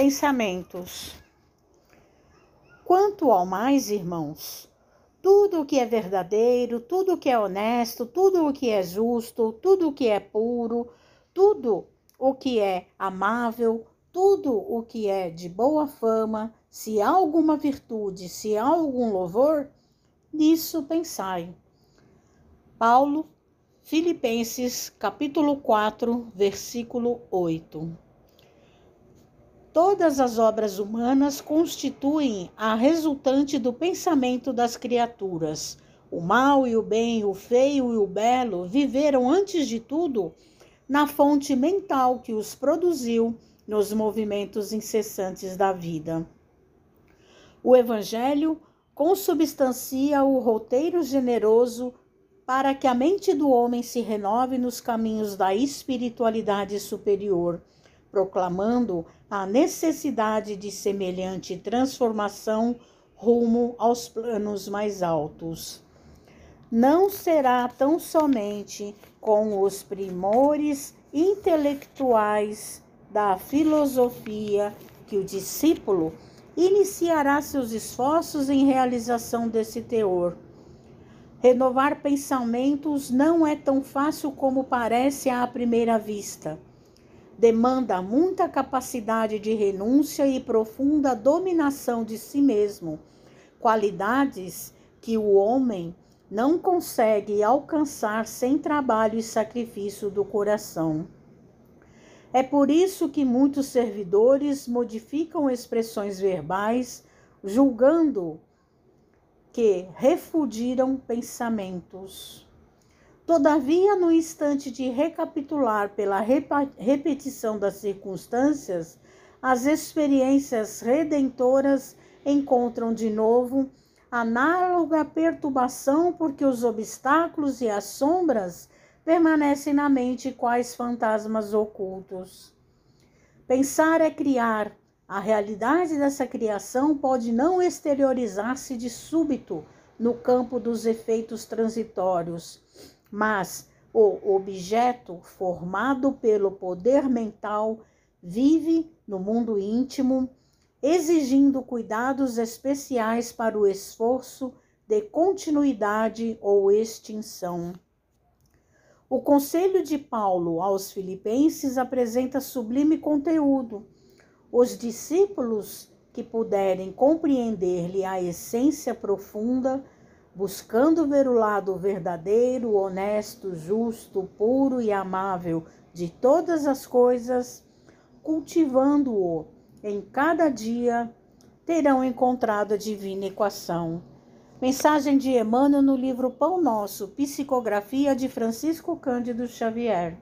Pensamentos. Quanto ao mais, irmãos, tudo o que é verdadeiro, tudo o que é honesto, tudo o que é justo, tudo o que é puro, tudo o que é amável, tudo o que é de boa fama, se há alguma virtude, se há algum louvor, nisso pensai. Paulo, Filipenses, capítulo 4, versículo 8. Todas as obras humanas constituem a resultante do pensamento das criaturas. O mal e o bem, o feio e o belo viveram antes de tudo na fonte mental que os produziu nos movimentos incessantes da vida. O Evangelho consubstancia o roteiro generoso para que a mente do homem se renove nos caminhos da espiritualidade superior proclamando a necessidade de semelhante transformação rumo aos planos mais altos. Não será tão somente com os primores intelectuais da filosofia que o discípulo iniciará seus esforços em realização desse teor. Renovar pensamentos não é tão fácil como parece à primeira vista demanda muita capacidade de renúncia e profunda dominação de si mesmo, qualidades que o homem não consegue alcançar sem trabalho e sacrifício do coração. É por isso que muitos servidores modificam expressões verbais, julgando que refugiram pensamentos. Todavia, no instante de recapitular pela repetição das circunstâncias, as experiências redentoras encontram de novo análoga perturbação, porque os obstáculos e as sombras permanecem na mente quais fantasmas ocultos. Pensar é criar. A realidade dessa criação pode não exteriorizar-se de súbito no campo dos efeitos transitórios mas o objeto formado pelo poder mental vive no mundo íntimo, exigindo cuidados especiais para o esforço de continuidade ou extinção. O conselho de Paulo aos Filipenses apresenta sublime conteúdo. Os discípulos que puderem compreender-lhe a essência profunda buscando ver o lado verdadeiro, honesto, justo, puro e amável de todas as coisas, cultivando-o em cada dia, terão encontrado a divina equação. Mensagem de Emmanuel no livro Pão Nosso, Psicografia de Francisco Cândido Xavier.